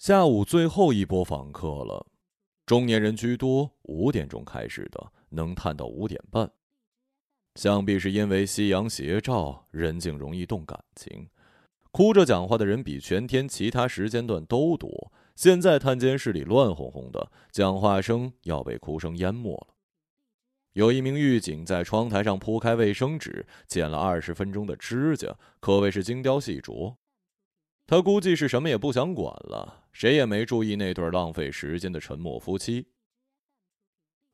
下午最后一波访客了，中年人居多，五点钟开始的，能探到五点半。想必是因为夕阳斜照，人静容易动感情，哭着讲话的人比全天其他时间段都多。现在探监室里乱哄哄的，讲话声要被哭声淹没了。有一名狱警在窗台上铺开卫生纸，剪了二十分钟的指甲，可谓是精雕细琢。他估计是什么也不想管了，谁也没注意那对浪费时间的沉默夫妻。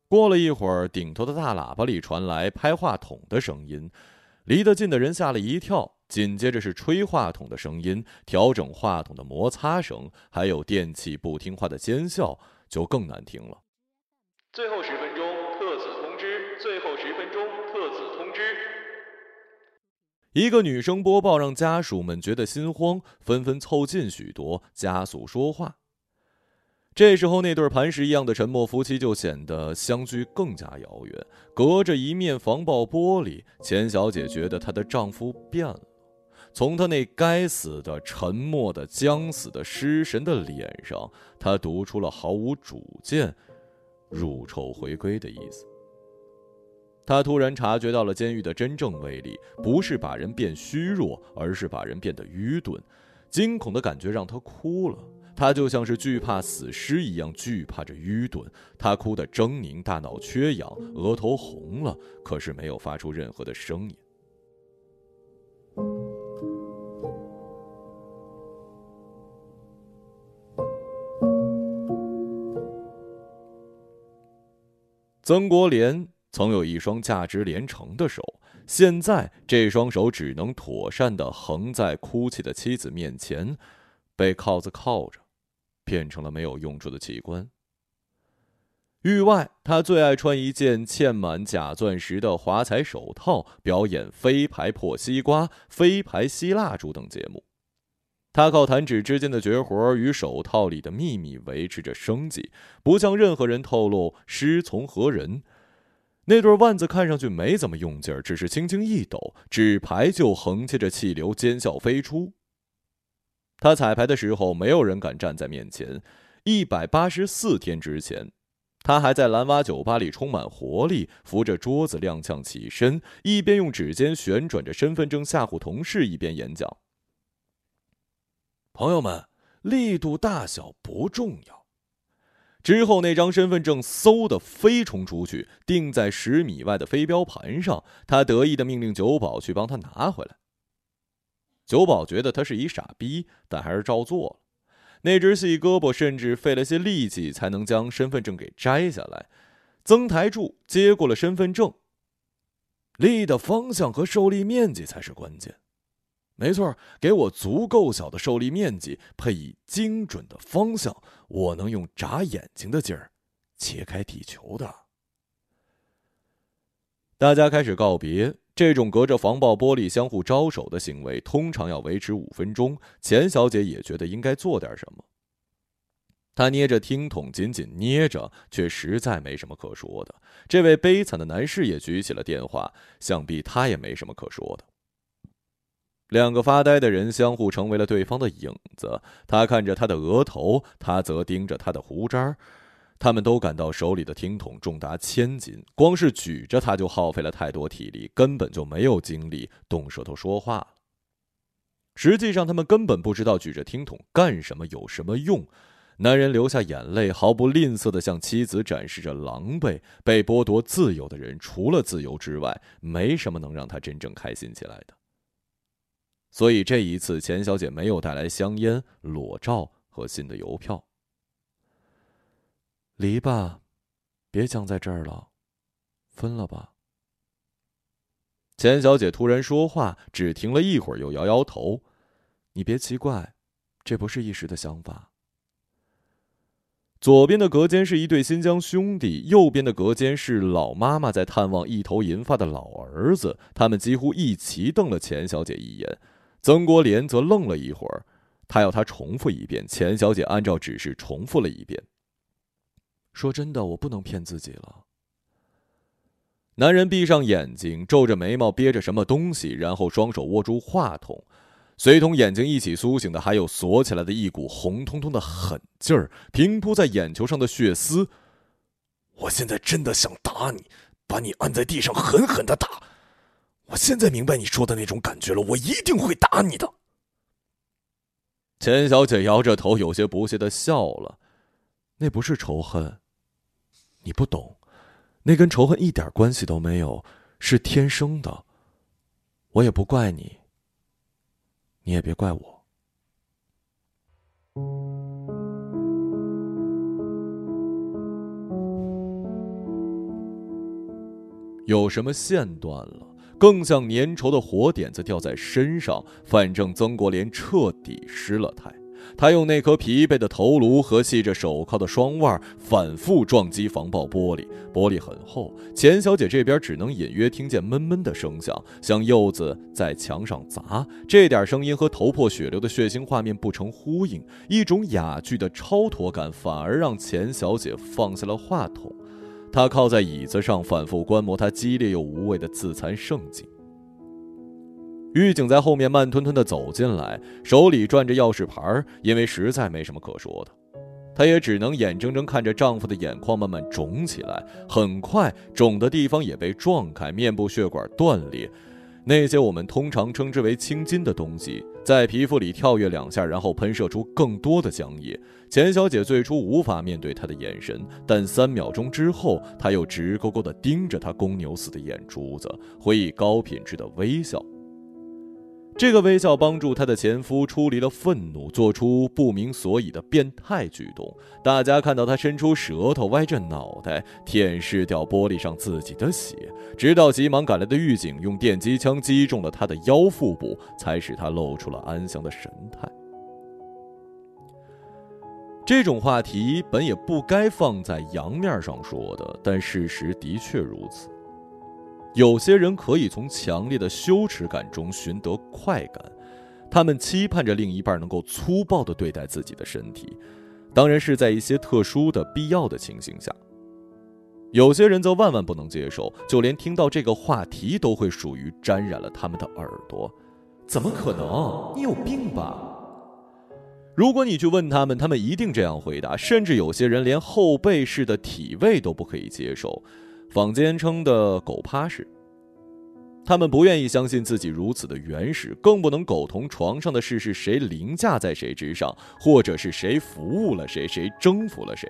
过了一会儿，顶头的大喇叭里传来拍话筒的声音，离得近的人吓了一跳。紧接着是吹话筒的声音，调整话筒的摩擦声，还有电器不听话的尖笑，就更难听了。最后十分钟，特此通知。最后十分钟，特此通知。一个女生播报，让家属们觉得心慌，纷纷凑近许多，加速说话。这时候，那对磐石一样的沉默夫妻就显得相距更加遥远，隔着一面防爆玻璃。钱小姐觉得她的丈夫变了，从他那该死的、沉默的、将死的、失神的脸上，她读出了毫无主见、入臭回归的意思。他突然察觉到了监狱的真正威力，不是把人变虚弱，而是把人变得愚钝。惊恐的感觉让他哭了，他就像是惧怕死尸一样惧怕着愚钝。他哭得狰狞，大脑缺氧，额头红了，可是没有发出任何的声音。曾国廉。曾有一双价值连城的手，现在这双手只能妥善的横在哭泣的妻子面前，被铐子铐着，变成了没有用处的器官。狱外，他最爱穿一件嵌满假钻石的华彩手套，表演飞牌破西瓜、飞牌吸蜡烛等节目。他靠弹指之间的绝活与手套里的秘密维持着生计，不向任何人透露师从何人。那对腕子看上去没怎么用劲儿，只是轻轻一抖，纸牌就横切着气流尖笑飞出。他彩排的时候，没有人敢站在面前。一百八十四天之前，他还在蓝蛙酒吧里充满活力，扶着桌子踉跄起身，一边用指尖旋转着身份证吓唬同事，一边演讲：“朋友们，力度大小不重要。”之后，那张身份证嗖的飞冲出去，钉在十米外的飞镖盘上。他得意的命令酒保去帮他拿回来。酒保觉得他是一傻逼，但还是照做了。那只细胳膊甚至费了些力气才能将身份证给摘下来。曾台柱接过了身份证，力的方向和受力面积才是关键。没错，给我足够小的受力面积，配以精准的方向，我能用眨眼睛的劲儿切开地球的。大家开始告别，这种隔着防爆玻璃相互招手的行为，通常要维持五分钟。钱小姐也觉得应该做点什么。她捏着听筒，紧紧捏着，却实在没什么可说的。这位悲惨的男士也举起了电话，想必他也没什么可说的。两个发呆的人相互成为了对方的影子。他看着他的额头，他则盯着他的胡渣。他们都感到手里的听筒重达千斤，光是举着它就耗费了太多体力，根本就没有精力动舌头说话实际上，他们根本不知道举着听筒干什么，有什么用。男人流下眼泪，毫不吝啬地向妻子展示着狼狈。被剥夺自由的人，除了自由之外，没什么能让他真正开心起来的。所以这一次，钱小姐没有带来香烟、裸照和新的邮票。离吧，别僵在这儿了，分了吧。钱小姐突然说话，只停了一会儿，又摇摇头：“你别奇怪，这不是一时的想法。”左边的隔间是一对新疆兄弟，右边的隔间是老妈妈在探望一头银发的老儿子，他们几乎一齐瞪了钱小姐一眼。曾国廉则愣了一会儿，他要他重复一遍。钱小姐按照指示重复了一遍。说真的，我不能骗自己了。男人闭上眼睛，皱着眉毛，憋着什么东西，然后双手握住话筒。随同眼睛一起苏醒的，还有锁起来的一股红彤彤的狠劲儿，平铺在眼球上的血丝。我现在真的想打你，把你按在地上狠狠的打。我现在明白你说的那种感觉了，我一定会打你的。钱小姐摇着头，有些不屑的笑了。那不是仇恨，你不懂，那跟仇恨一点关系都没有，是天生的。我也不怪你。你也别怪我。有什么线断了，更像粘稠的火点子掉在身上。反正曾国莲彻底失了态。他用那颗疲惫的头颅和系着手铐的双腕反复撞击防爆玻璃，玻璃很厚。钱小姐这边只能隐约听见闷闷的声响，像柚子在墙上砸。这点声音和头破血流的血腥画面不成呼应，一种哑剧的超脱感反而让钱小姐放下了话筒。她靠在椅子上，反复观摩他激烈又无畏的自残盛景。狱警在后面慢吞吞地走进来，手里转着钥匙牌因为实在没什么可说的，她也只能眼睁睁看着丈夫的眼眶慢慢肿起来。很快，肿的地方也被撞开，面部血管断裂。那些我们通常称之为青筋的东西，在皮肤里跳跃两下，然后喷射出更多的浆液。钱小姐最初无法面对他的眼神，但三秒钟之后，她又直勾勾地盯着他公牛似的眼珠子，回以高品质的微笑。这个微笑帮助她的前夫出离了愤怒，做出不明所以的变态举动。大家看到他伸出舌头，歪着脑袋舔舐掉玻璃上自己的血，直到急忙赶来的狱警用电击枪击中了他的腰腹部，才使他露出了安详的神态。这种话题本也不该放在阳面上说的，但事实的确如此。有些人可以从强烈的羞耻感中寻得快感，他们期盼着另一半能够粗暴地对待自己的身体，当然是在一些特殊的必要的情形下。有些人则万万不能接受，就连听到这个话题都会属于沾染了他们的耳朵。怎么可能？你有病吧？如果你去问他们，他们一定这样回答。甚至有些人连后背式的体位都不可以接受。坊间称的“狗趴式”，他们不愿意相信自己如此的原始，更不能苟同床上的事是谁凌驾在谁之上，或者是谁服务了谁，谁征服了谁。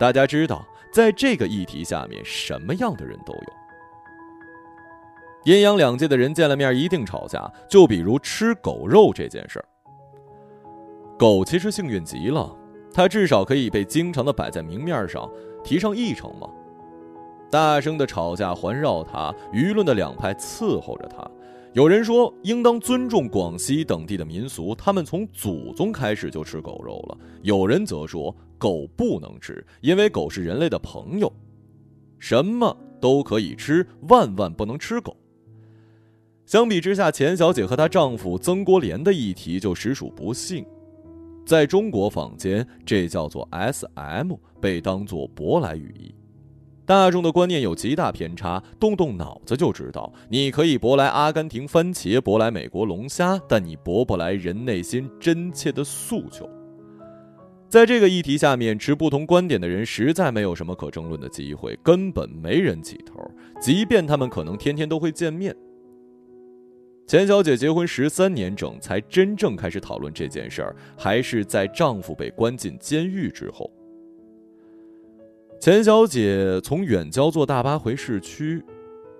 大家知道，在这个议题下面，什么样的人都有。阴阳两界的人见了面一定吵架，就比如吃狗肉这件事儿。狗其实幸运极了，它至少可以被经常的摆在明面上，提上议程嘛。大声的吵架环绕他，舆论的两派伺候着他。有人说应当尊重广西等地的民俗，他们从祖宗开始就吃狗肉了。有人则说狗不能吃，因为狗是人类的朋友。什么都可以吃，万万不能吃狗。相比之下，钱小姐和她丈夫曾国莲的议题就实属不幸。在中国坊间，这叫做 “S.M.”，被当作舶来语义。大众的观念有极大偏差，动动脑子就知道，你可以博来阿根廷番茄，博来美国龙虾，但你博不来人内心真切的诉求。在这个议题下面，持不同观点的人实在没有什么可争论的机会，根本没人起头，即便他们可能天天都会见面。钱小姐结婚十三年整，才真正开始讨论这件事儿，还是在丈夫被关进监狱之后。钱小姐从远郊坐大巴回市区，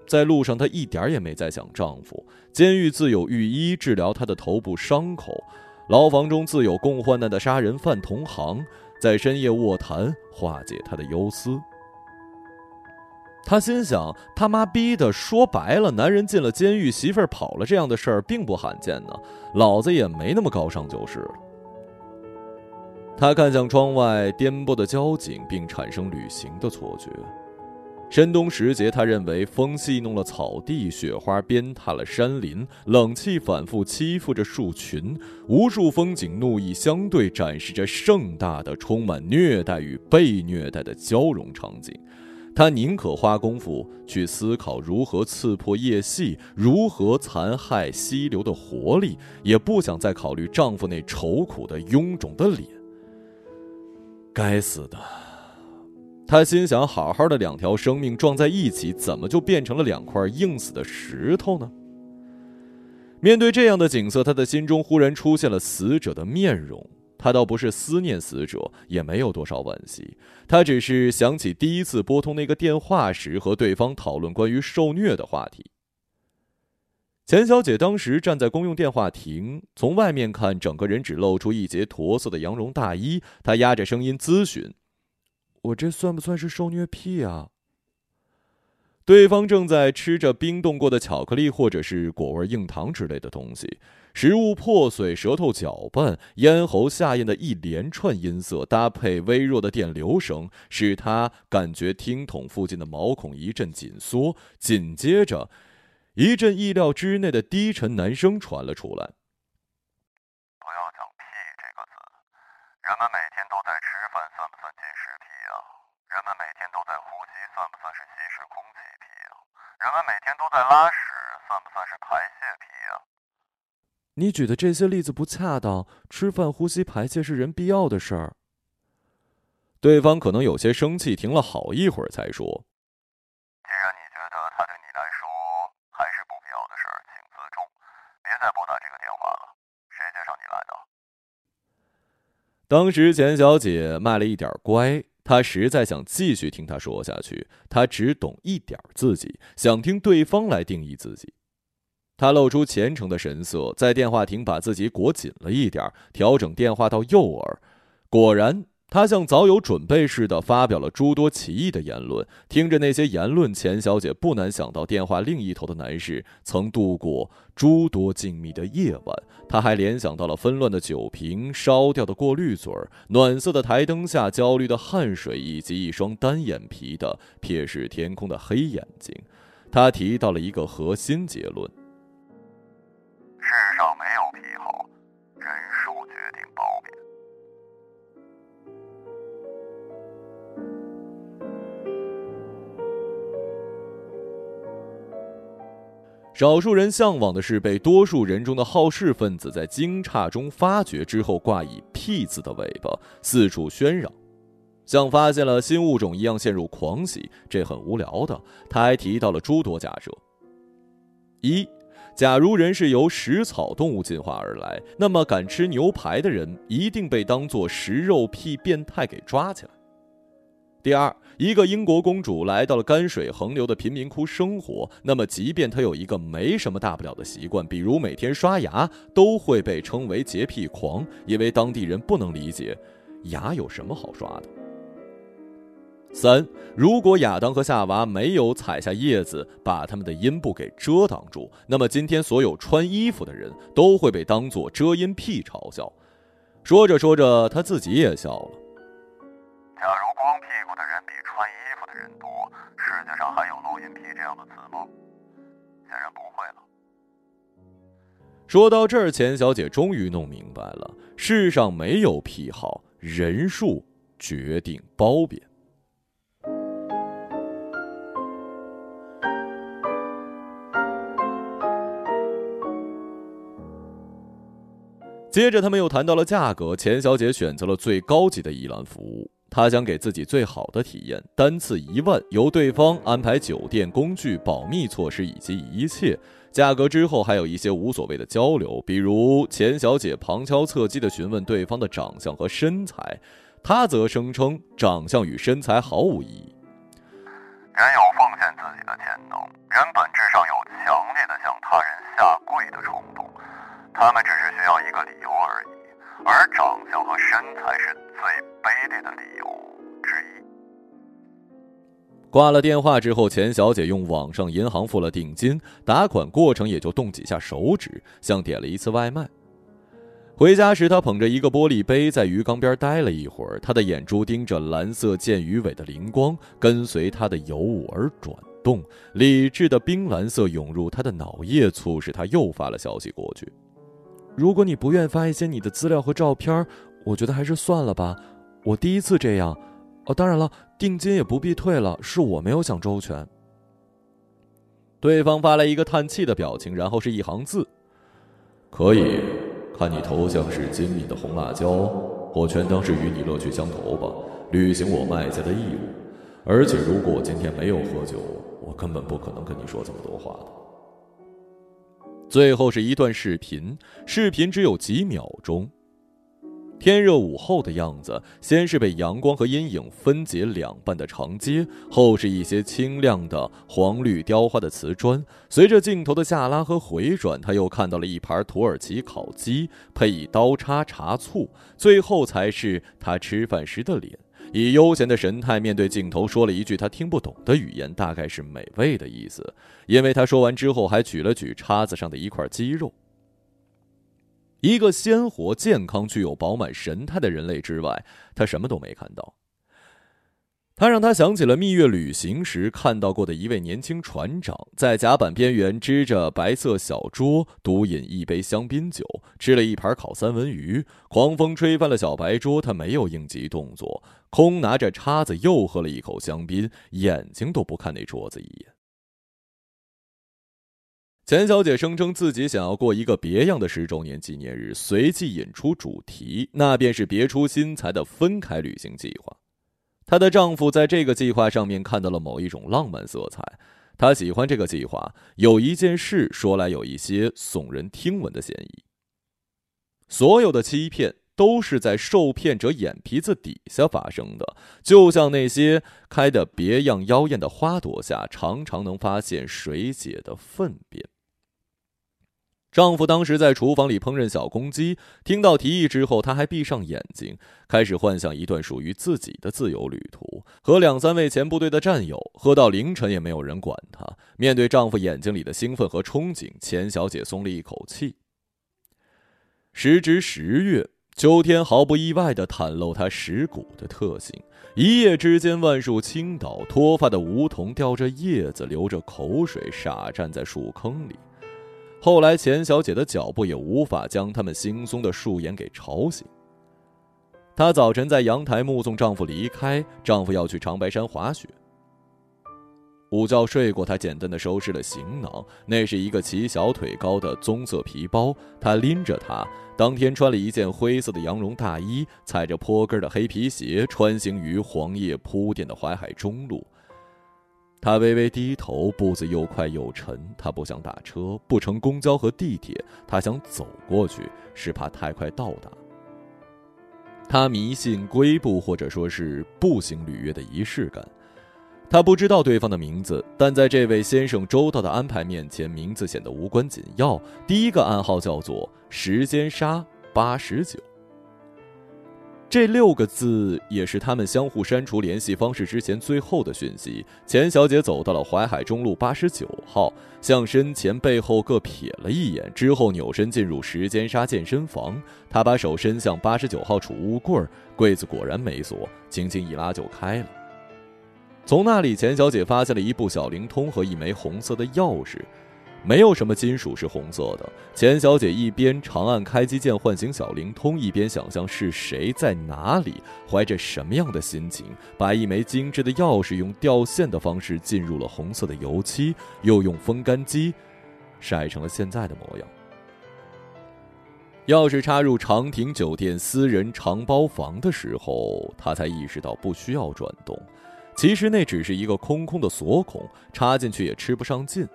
在路上她一点也没在想丈夫。监狱自有御医治疗她的头部伤口，牢房中自有共患难的杀人犯同行，在深夜卧谈化解她的忧思。她心想：他妈逼的，说白了，男人进了监狱，媳妇儿跑了，这样的事儿并不罕见呢。老子也没那么高尚就是了。他看向窗外颠簸的交警，并产生旅行的错觉。深冬时节，他认为风戏弄了草地，雪花鞭挞了山林，冷气反复欺负着树群，无数风景怒意相对，展示着盛大的、充满虐待与被虐待的交融场景。她宁可花功夫去思考如何刺破叶隙，如何残害溪流的活力，也不想再考虑丈夫那愁苦的臃肿的脸。该死的！他心想：好好的两条生命撞在一起，怎么就变成了两块硬死的石头呢？面对这样的景色，他的心中忽然出现了死者的面容。他倒不是思念死者，也没有多少惋惜，他只是想起第一次拨通那个电话时和对方讨论关于受虐的话题。钱小姐当时站在公用电话亭，从外面看，整个人只露出一截驼色的羊绒大衣。她压着声音咨询：“我这算不算是受虐癖啊？”对方正在吃着冰冻过的巧克力，或者是果味硬糖之类的东西。食物破碎，舌头搅拌，咽喉下咽的一连串音色，搭配微弱的电流声，使他感觉听筒附近的毛孔一阵紧缩。紧接着，一阵意料之内的低沉男声传了出来：“不要讲屁这个字，人们每天都在吃饭，算不算进食癖啊？人们每天都在呼吸，算不算是吸食空气癖啊？人们每天都在拉屎，算不算是排泄癖啊？”你举的这些例子不恰当。吃饭、呼吸、排泄是人必要的事儿。对方可能有些生气，停了好一会儿才说：“当时钱小姐卖了一点乖，她实在想继续听他说下去。她只懂一点自己，想听对方来定义自己。他露出虔诚的神色，在电话亭把自己裹紧了一点，调整电话到右耳。果然，他像早有准备似的发表了诸多奇异的言论。听着那些言论，钱小姐不难想到电话另一头的男士曾度过诸多静谧的夜晚。她还联想到了纷乱的酒瓶、烧掉的过滤嘴、暖色的台灯下焦虑的汗水，以及一双单眼皮的瞥视天空的黑眼睛。她提到了一个核心结论。世上没有癖好，人数决定褒贬。少数人向往的是被多数人中的好事分子在惊诧中发掘之后，挂以“屁”字的尾巴，四处喧嚷，像发现了新物种一样陷入狂喜。这很无聊的。他还提到了诸多假设：一。假如人是由食草动物进化而来，那么敢吃牛排的人一定被当作食肉癖变态给抓起来。第二，一个英国公主来到了干水横流的贫民窟生活，那么即便她有一个没什么大不了的习惯，比如每天刷牙，都会被称为洁癖狂，因为当地人不能理解牙有什么好刷的。三，如果亚当和夏娃没有踩下叶子，把他们的阴部给遮挡住，那么今天所有穿衣服的人都会被当作遮阴癖嘲笑。说着说着，他自己也笑了。假如光屁股的人比穿衣服的人多，世界上还有露阴癖这样的词吗？显然不会了。说到这儿，钱小姐终于弄明白了：世上没有癖好，人数决定褒贬。接着，他们又谈到了价格。钱小姐选择了最高级的一栏服务，他将给自己最好的体验，单次一万，由对方安排酒店、工具、保密措施以及一切。价格之后还有一些无所谓的交流，比如钱小姐旁敲侧击地询问对方的长相和身材，他则声称长相与身材毫无意义。人有奉献自己的潜能，人本质上有强烈的向他人下跪的冲动。他们只是需要一个理由而已，而长相和身材是最卑劣的理由之一。挂了电话之后，钱小姐用网上银行付了定金，打款过程也就动几下手指，像点了一次外卖。回家时，她捧着一个玻璃杯在鱼缸边待了一会儿，她的眼珠盯着蓝色剑鱼尾的灵光，跟随它的游舞而转动，理智的冰蓝色涌入她的脑液，促使她又发了消息过去。如果你不愿发一些你的资料和照片，我觉得还是算了吧。我第一次这样，哦，当然了，定金也不必退了，是我没有想周全。对方发来一个叹气的表情，然后是一行字：“可以，看你头像是金敏的红辣椒，我全当是与你乐趣相投吧，履行我卖家的义务。而且如果我今天没有喝酒，我根本不可能跟你说这么多话的。”最后是一段视频，视频只有几秒钟。天热午后的样子，先是被阳光和阴影分解两半的长街，后是一些清亮的黄绿雕花的瓷砖。随着镜头的下拉和回转，他又看到了一盘土耳其烤鸡，配以刀叉茶醋，最后才是他吃饭时的脸，以悠闲的神态面对镜头，说了一句他听不懂的语言，大概是美味的意思，因为他说完之后还举了举叉子上的一块鸡肉。一个鲜活、健康、具有饱满神态的人类之外，他什么都没看到。他让他想起了蜜月旅行时看到过的一位年轻船长，在甲板边缘支着白色小桌，独饮一杯香槟酒，吃了一盘烤三文鱼。狂风吹翻了小白桌，他没有应急动作，空拿着叉子又喝了一口香槟，眼睛都不看那桌子一眼。钱小姐声称自己想要过一个别样的十周年纪念日，随即引出主题，那便是别出心裁的分开旅行计划。她的丈夫在这个计划上面看到了某一种浪漫色彩，他喜欢这个计划。有一件事说来有一些耸人听闻的嫌疑。所有的欺骗都是在受骗者眼皮子底下发生的，就像那些开的别样妖艳的花朵下，常常能发现水解的粪便。丈夫当时在厨房里烹饪小公鸡，听到提议之后，他还闭上眼睛，开始幻想一段属于自己的自由旅途，和两三位前部队的战友喝到凌晨也没有人管他。面对丈夫眼睛里的兴奋和憧憬，钱小姐松了一口气。时值十月，秋天毫不意外地袒露它蚀骨的特性。一夜之间，万树倾倒，脱发的梧桐掉着叶子，流着口水，傻站在树坑里。后来，钱小姐的脚步也无法将他们惺忪的树眼给吵醒。她早晨在阳台目送丈夫离开，丈夫要去长白山滑雪。午觉睡过，她简单的收拾了行囊，那是一个齐小腿高的棕色皮包。她拎着它，当天穿了一件灰色的羊绒大衣，踩着坡跟的黑皮鞋，穿行于黄叶铺垫的淮海中路。他微微低头，步子又快又沉。他不想打车，不乘公交和地铁，他想走过去，是怕太快到达。他迷信归步或者说是步行履约的仪式感。他不知道对方的名字，但在这位先生周到的安排面前，名字显得无关紧要。第一个暗号叫做“时间杀八十九”。这六个字也是他们相互删除联系方式之前最后的讯息。钱小姐走到了淮海中路八十九号，向身前背后各瞥了一眼，之后扭身进入时间沙健身房。她把手伸向八十九号储物柜，柜子果然没锁，轻轻一拉就开了。从那里，钱小姐发现了一部小灵通和一枚红色的钥匙。没有什么金属是红色的。钱小姐一边长按开机键唤醒小灵通，一边想象是谁在哪里，怀着什么样的心情，把一枚精致的钥匙用掉线的方式进入了红色的油漆，又用风干机晒成了现在的模样。钥匙插入长亭酒店私人长包房的时候，他才意识到不需要转动。其实那只是一个空空的锁孔，插进去也吃不上劲。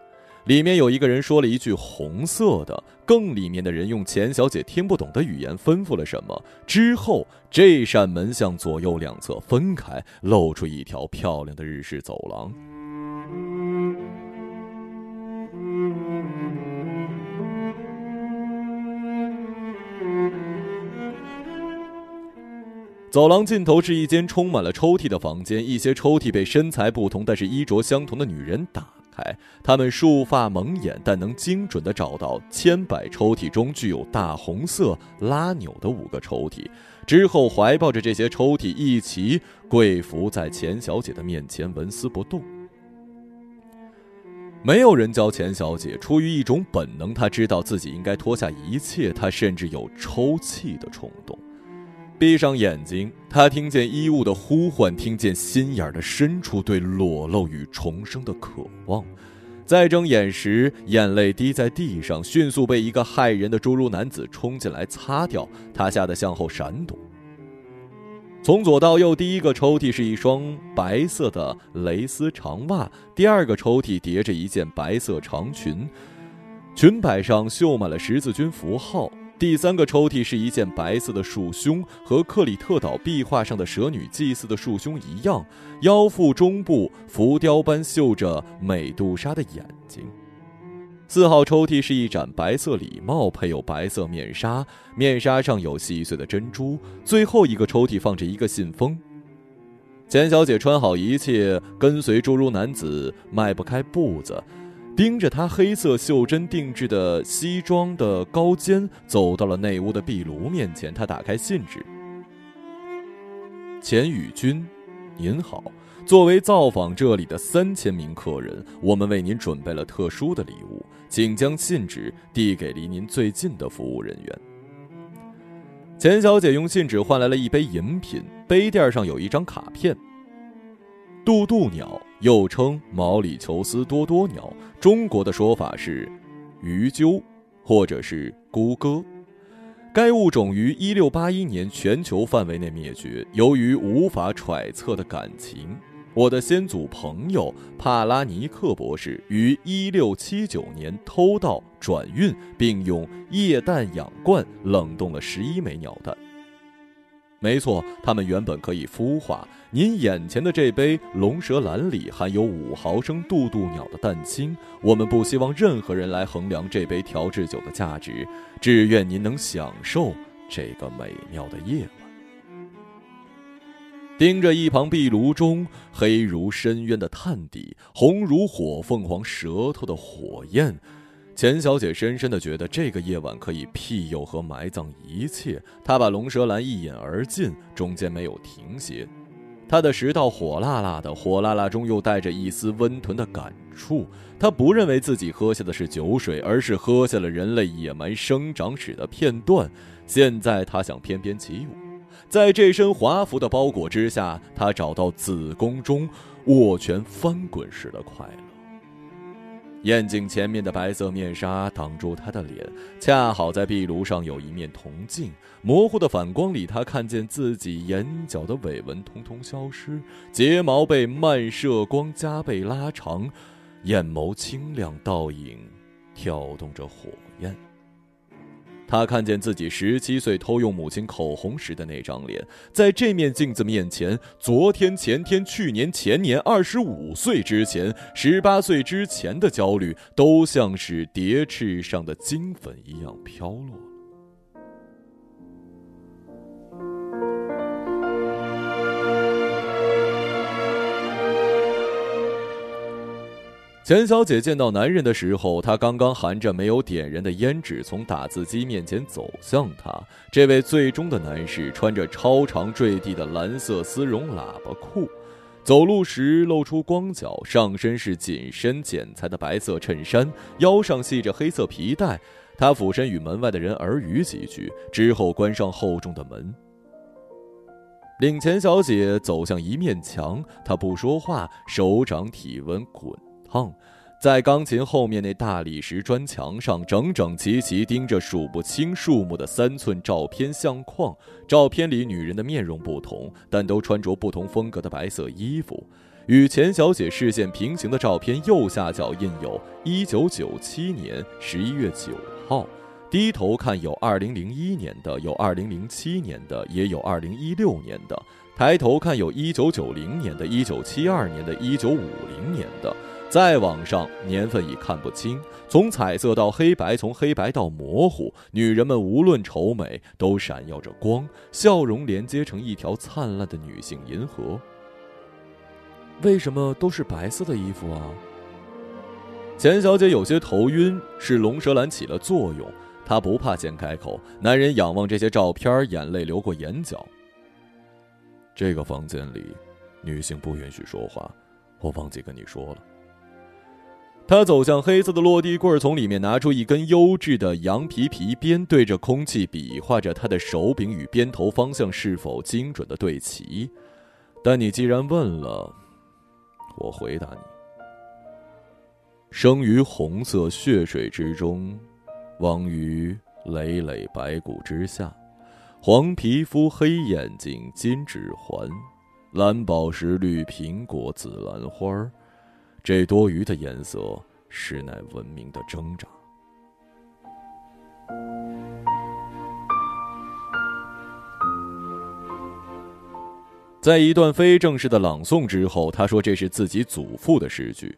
里面有一个人说了一句“红色的”，更里面的人用钱小姐听不懂的语言吩咐了什么。之后，这扇门向左右两侧分开，露出一条漂亮的日式走廊。走廊尽头是一间充满了抽屉的房间，一些抽屉被身材不同但是衣着相同的女人打。他们束发蒙眼，但能精准地找到千百抽屉中具有大红色拉钮的五个抽屉。之后，怀抱着这些抽屉，一齐跪伏在钱小姐的面前，纹丝不动。没有人教钱小姐，出于一种本能，她知道自己应该脱下一切。她甚至有抽泣的冲动。闭上眼睛，他听见衣物的呼唤，听见心眼的深处对裸露与重生的渴望。再睁眼时，眼泪滴在地上，迅速被一个骇人的侏儒男子冲进来擦掉。他吓得向后闪躲。从左到右，第一个抽屉是一双白色的蕾丝长袜，第二个抽屉叠着一件白色长裙，裙摆上绣满了十字军符号。第三个抽屉是一件白色的束胸，和克里特岛壁画上的蛇女祭祀的束胸一样，腰腹中部浮雕般绣着美杜莎的眼睛。四号抽屉是一盏白色礼帽，配有白色面纱，面纱上有细碎的珍珠。最后一个抽屉放着一个信封。钱小姐穿好一切，跟随侏儒男子迈不开步子。盯着他黑色袖珍定制的西装的高肩，走到了内屋的壁炉面前。他打开信纸：“钱宇君，您好。作为造访这里的三千名客人，我们为您准备了特殊的礼物，请将信纸递给离您最近的服务人员。”钱小姐用信纸换来了一杯饮品，杯垫上有一张卡片。渡渡鸟又称毛里求斯多多鸟，中国的说法是鱼鸠，或者是孤鸽。该物种于一六八一年全球范围内灭绝。由于无法揣测的感情，我的先祖朋友帕拉尼克博士于一六七九年偷盗、转运，并用液氮氧罐冷冻了十一枚鸟蛋。没错，它们原本可以孵化。您眼前的这杯龙舌兰里含有五毫升渡渡鸟的蛋清。我们不希望任何人来衡量这杯调制酒的价值，只愿您能享受这个美妙的夜晚。盯着一旁壁炉中黑如深渊的炭底，红如火凤凰舌头的火焰。钱小姐深深的觉得这个夜晚可以庇佑和埋葬一切。她把龙舌兰一饮而尽，中间没有停歇。她的食道火辣辣的，火辣辣中又带着一丝温吞的感触。她不认为自己喝下的是酒水，而是喝下了人类野蛮生长史的片段。现在她想翩翩起舞，在这身华服的包裹之下，她找到子宫中握拳翻滚时的快乐。眼镜前面的白色面纱挡住他的脸，恰好在壁炉上有一面铜镜，模糊的反光里，他看见自己眼角的尾纹通通消失，睫毛被漫射光加倍拉长，眼眸清亮倒影，跳动着火焰。他看见自己十七岁偷用母亲口红时的那张脸，在这面镜子面前，昨天、前天、去年、前年、二十五岁之前、十八岁之前的焦虑，都像是蝶翅上的金粉一样飘落。钱小姐见到男人的时候，她刚刚含着没有点燃的烟纸从打字机面前走向她。这位最终的男士穿着超长坠地的蓝色丝绒喇叭裤，走路时露出光脚，上身是紧身剪裁的白色衬衫，腰上系着黑色皮带。他俯身与门外的人耳语几句，之后关上厚重的门。领钱小姐走向一面墙，她不说话，手掌体温滚。烫，在钢琴后面那大理石砖墙上，整整齐齐钉着数不清数目的三寸照片相框。照片里女人的面容不同，但都穿着不同风格的白色衣服。与钱小姐视线平行的照片右下角印有“一九九七年十一月九号”。低头看有二零零一年的，有二零零七年的，也有二零一六年的。抬头看有一九九零年的，一九七二年的，一九五零年的。再往上，年份已看不清。从彩色到黑白，从黑白到模糊，女人们无论丑美，都闪耀着光，笑容连接成一条灿烂的女性银河。为什么都是白色的衣服啊？钱小姐有些头晕，是龙舌兰起了作用。她不怕先开口。男人仰望这些照片，眼泪流过眼角。这个房间里，女性不允许说话。我忘记跟你说了。他走向黑色的落地柜，从里面拿出一根优质的羊皮皮鞭，对着空气比划着他的手柄与鞭头方向是否精准的对齐。但你既然问了，我回答你：生于红色血水之中，亡于累累白骨之下，黄皮肤、黑眼睛、金指环、蓝宝石、绿苹果、紫兰花儿这多余的颜色，实乃文明的挣扎。在一段非正式的朗诵之后，他说：“这是自己祖父的诗句。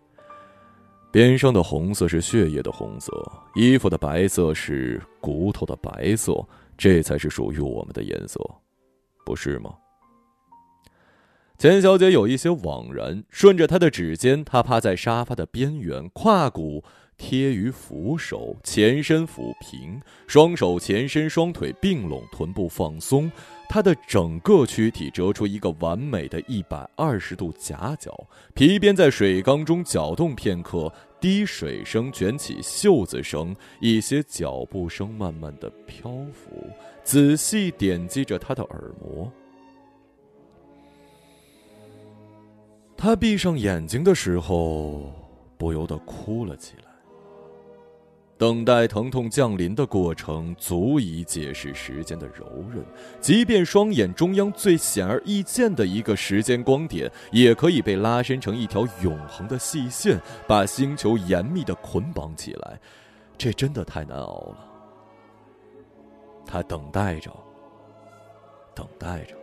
边上的红色是血液的红色，衣服的白色是骨头的白色，这才是属于我们的颜色，不是吗？”钱小姐有一些惘然，顺着她的指尖，她趴在沙发的边缘，胯骨贴于扶手，前身抚平，双手前伸，双腿并拢，臀部放松，她的整个躯体折出一个完美的一百二十度夹角。皮鞭在水缸中搅动片刻，滴水声卷起袖子声，一些脚步声慢慢的漂浮，仔细点击着她的耳膜。他闭上眼睛的时候，不由得哭了起来。等待疼痛降临的过程，足以解释时间的柔韧。即便双眼中央最显而易见的一个时间光点，也可以被拉伸成一条永恒的细线，把星球严密的捆绑起来。这真的太难熬了。他等待着，等待着。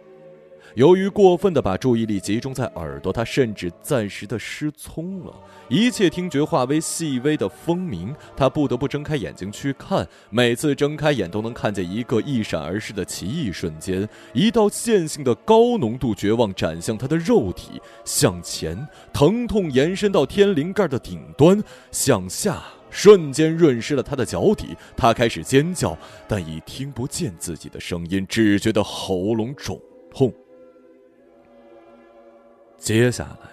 由于过分的把注意力集中在耳朵，他甚至暂时的失聪了，一切听觉化为细微的风鸣。他不得不睁开眼睛去看，每次睁开眼都能看见一个一闪而逝的奇异瞬间，一道线性的高浓度绝望斩向他的肉体，向前，疼痛延伸到天灵盖的顶端，向下，瞬间润湿了他的脚底。他开始尖叫，但已听不见自己的声音，只觉得喉咙肿痛。接下来，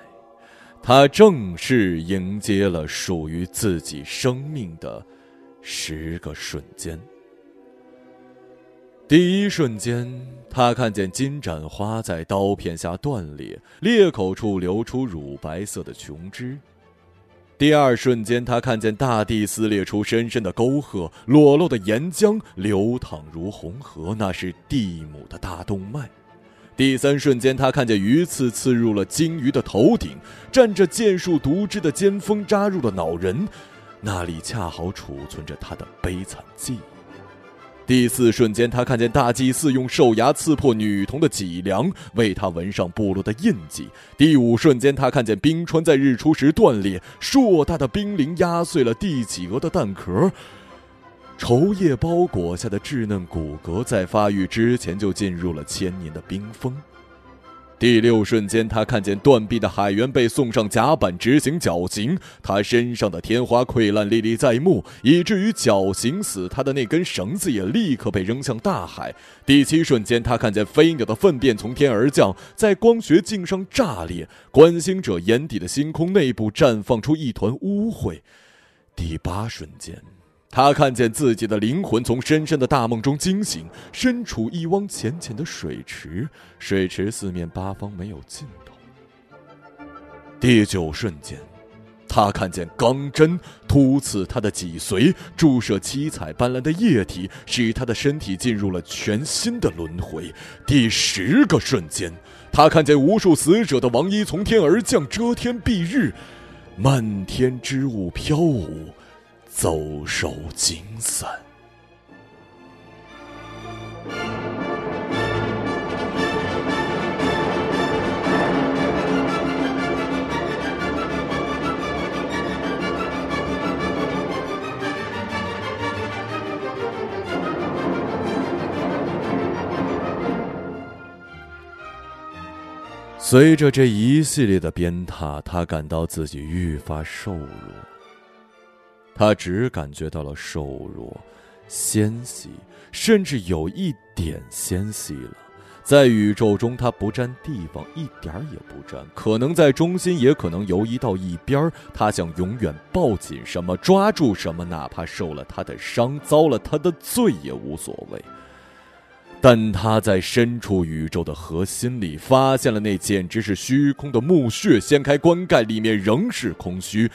他正式迎接了属于自己生命的十个瞬间。第一瞬间，他看见金盏花在刀片下断裂，裂口处流出乳白色的琼脂；第二瞬间，他看见大地撕裂出深深的沟壑，裸露的岩浆流淌如红河，那是地母的大动脉。第三瞬间，他看见鱼刺刺入了鲸鱼的头顶，站着剑术毒汁的尖锋扎入了脑仁，那里恰好储存着他的悲惨记忆。第四瞬间，他看见大祭司用兽牙刺破女童的脊梁，为她纹上部落的印记。第五瞬间，他看见冰川在日出时断裂，硕大的冰凌压碎了帝企鹅的蛋壳。绸叶包裹下的稚嫩骨骼，在发育之前就进入了千年的冰封。第六瞬间，他看见断臂的海员被送上甲板执行绞刑，他身上的天花溃烂历历在目，以至于绞刑死他的那根绳子也立刻被扔向大海。第七瞬间，他看见飞鸟的粪便从天而降，在光学镜上炸裂，观星者眼底的星空内部绽放出一团污秽。第八瞬间。他看见自己的灵魂从深深的大梦中惊醒，身处一汪浅浅的水池，水池四面八方没有尽头。第九瞬间，他看见钢针突刺他的脊髓，注射七彩斑斓的液体，使他的身体进入了全新的轮回。第十个瞬间，他看见无数死者的王衣从天而降，遮天蔽日，漫天织物飘舞。走兽精散。随着这一系列的鞭挞，他感到自己愈发瘦弱。他只感觉到了瘦弱、纤细，甚至有一点纤细了。在宇宙中，他不占地方，一点儿也不占，可能在中心，也可能游移到一边儿。他想永远抱紧什么，抓住什么，哪怕受了他的伤，遭了他的罪也无所谓。但他在深处宇宙的核心里，发现了那简直是虚空的墓穴。掀开棺盖，里面仍是空虚。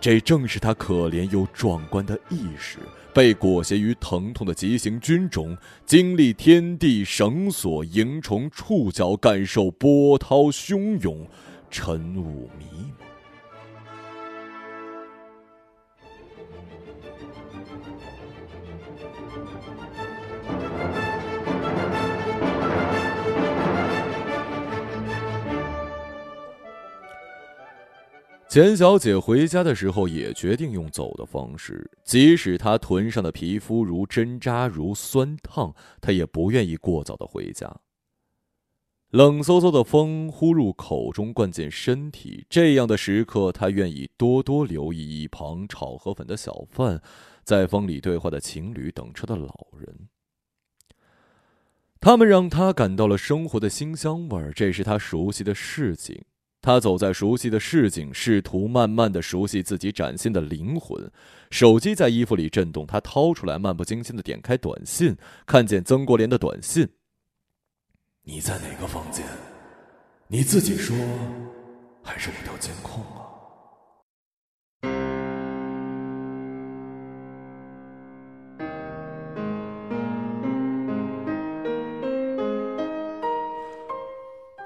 这正是他可怜又壮观的意识。被裹挟于疼痛的急行军中，经历天地绳索、蝇虫触角，感受波涛汹涌、晨雾迷茫。钱小姐回家的时候也决定用走的方式，即使她臀上的皮肤如针扎、如酸烫，她也不愿意过早的回家。冷飕飕的风呼入口中，灌进身体，这样的时刻，她愿意多多留意一旁炒河粉的小贩，在风里对话的情侣，等车的老人。他们让她感到了生活的新香味儿，这是她熟悉的事情。他走在熟悉的市井，试图慢慢的熟悉自己崭新的灵魂。手机在衣服里震动，他掏出来，漫不经心的点开短信，看见曾国莲的短信：“你在哪个房间？你自己说，还是我调监控啊？”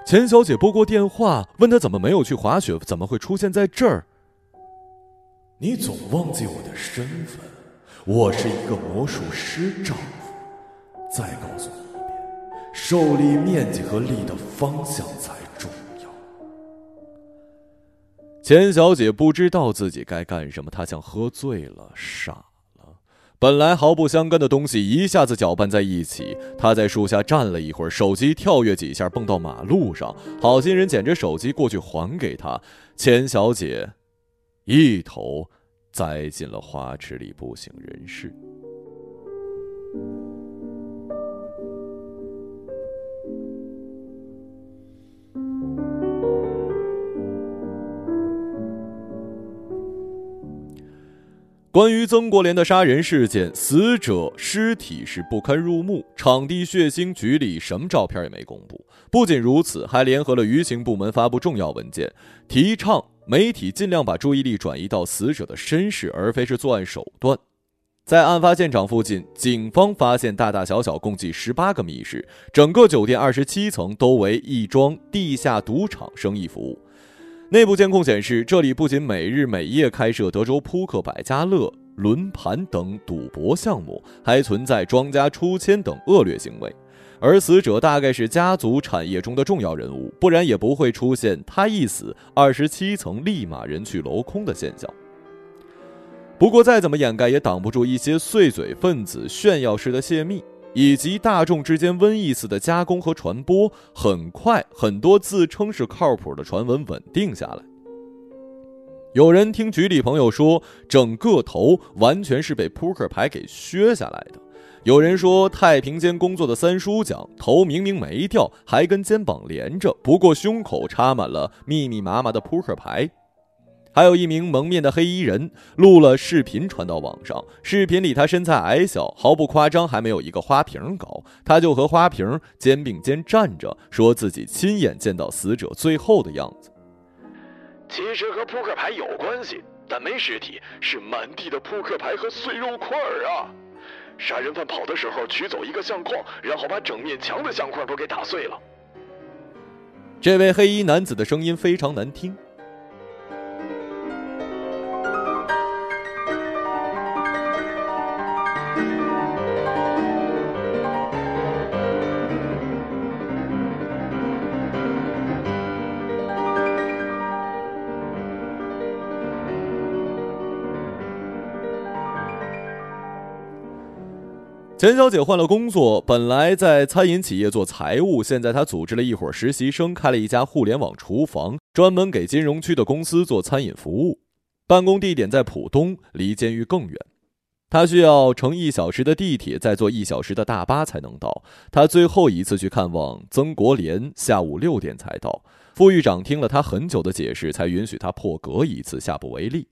钱小姐拨过电话，问他怎么没有去滑雪，怎么会出现在这儿？你总忘记我的身份，我是一个魔术师丈夫。再告诉你一遍，受力面积和力的方向才重要。钱小姐不知道自己该干什么，她像喝醉了，傻。本来毫不相干的东西一下子搅拌在一起。他在树下站了一会儿，手机跳跃几下，蹦到马路上。好心人捡着手机过去还给他，钱小姐一头栽进了花池里，不省人事。关于曾国莲的杀人事件，死者尸体是不堪入目，场地血腥，局里什么照片也没公布。不仅如此，还联合了舆情部门发布重要文件，提倡媒体尽量把注意力转移到死者的身世，而非是作案手段。在案发现场附近，警方发现大大小小共计十八个密室，整个酒店二十七层都为一桩地下赌场生意服务。内部监控显示，这里不仅每日每夜开设德州扑克、百家乐、轮盘等赌博项目，还存在庄家出千等恶劣行为。而死者大概是家族产业中的重要人物，不然也不会出现他一死，二十七层立马人去楼空的现象。不过，再怎么掩盖，也挡不住一些碎嘴分子炫耀式的泄密。以及大众之间瘟疫似的加工和传播，很快很多自称是靠谱的传闻稳定下来。有人听局里朋友说，整个头完全是被扑克牌给削下来的；有人说，太平间工作的三叔讲，头明明没掉，还跟肩膀连着，不过胸口插满了密密麻麻的扑克牌。还有一名蒙面的黑衣人录了视频传到网上，视频里他身材矮小，毫不夸张，还没有一个花瓶高，他就和花瓶肩并肩站着，说自己亲眼见到死者最后的样子。其实和扑克牌有关系，但没尸体，是满地的扑克牌和碎肉块儿啊！杀人犯跑的时候取走一个相框，然后把整面墙的相框都给打碎了。这位黑衣男子的声音非常难听。钱小姐换了工作，本来在餐饮企业做财务，现在她组织了一伙实习生，开了一家互联网厨房，专门给金融区的公司做餐饮服务。办公地点在浦东，离监狱更远。他需要乘一小时的地铁，再坐一小时的大巴才能到。他最后一次去看望曾国廉，下午六点才到。副狱长听了他很久的解释，才允许他破格一次，下不为例。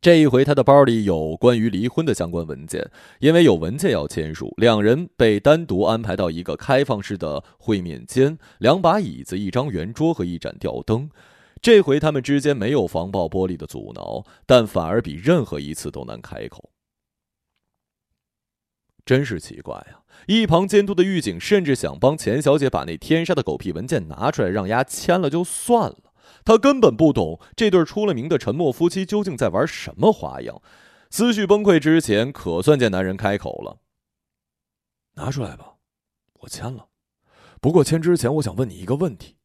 这一回，他的包里有关于离婚的相关文件，因为有文件要签署，两人被单独安排到一个开放式的会面间，两把椅子、一张圆桌和一盏吊灯。这回他们之间没有防爆玻璃的阻挠，但反而比任何一次都难开口。真是奇怪啊！一旁监督的狱警甚至想帮钱小姐把那天杀的狗屁文件拿出来，让丫签了就算了。他根本不懂这对出了名的沉默夫妻究竟在玩什么花样。思绪崩溃之前，可算见男人开口了：“拿出来吧，我签了。不过签之前，我想问你一个问题。”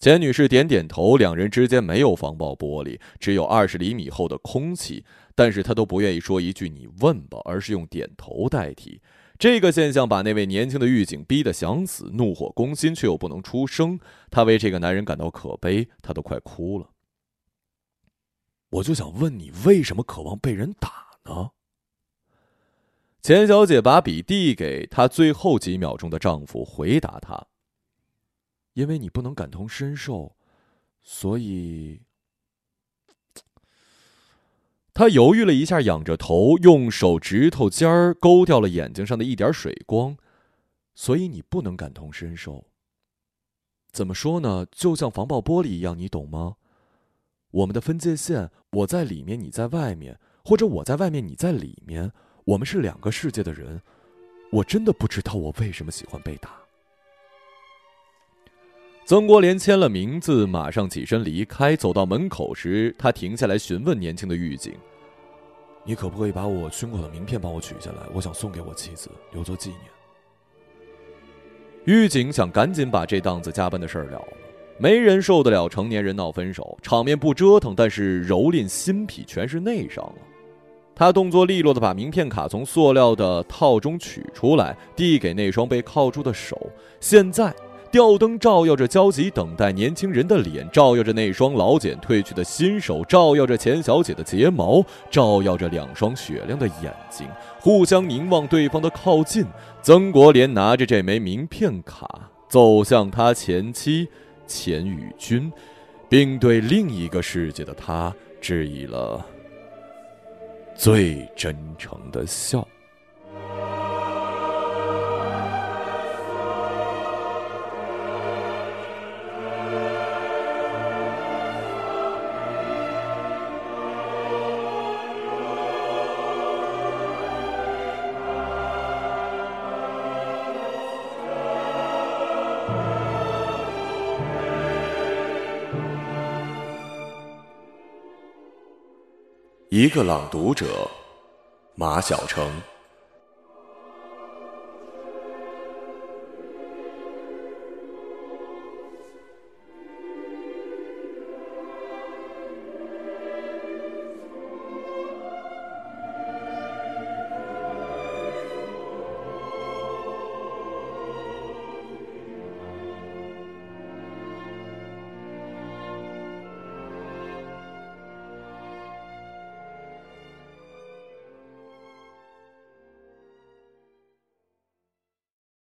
钱女士点点头，两人之间没有防爆玻璃，只有二十厘米厚的空气，但是她都不愿意说一句“你问吧”，而是用点头代替。这个现象把那位年轻的狱警逼得想死，怒火攻心，却又不能出声。他为这个男人感到可悲，他都快哭了。我就想问你，为什么渴望被人打呢？钱小姐把笔递给她最后几秒钟的丈夫，回答他。因为你不能感同身受，所以，他犹豫了一下，仰着头，用手指头尖儿勾掉了眼睛上的一点水光。所以你不能感同身受。怎么说呢？就像防爆玻璃一样，你懂吗？我们的分界线，我在里面，你在外面，或者我在外面，你在里面，我们是两个世界的人。我真的不知道我为什么喜欢被打。曾国廉签了名字，马上起身离开。走到门口时，他停下来询问年轻的狱警：“你可不可以把我胸口的名片帮我取下来？我想送给我妻子，留作纪念。”狱警想赶紧把这档子加班的事儿了了。没人受得了成年人闹分手，场面不折腾，但是蹂躏心脾，全是内伤啊。他动作利落的把名片卡从塑料的套中取出来，递给那双被铐住的手。现在。吊灯照耀着焦急等待年轻人的脸，照耀着那双老茧褪去的新手，照耀着钱小姐的睫毛，照耀着两双雪亮的眼睛，互相凝望对方的靠近。曾国廉拿着这枚名片卡走向他前妻钱宇君，并对另一个世界的他致以了最真诚的笑。一个朗读者，马晓成。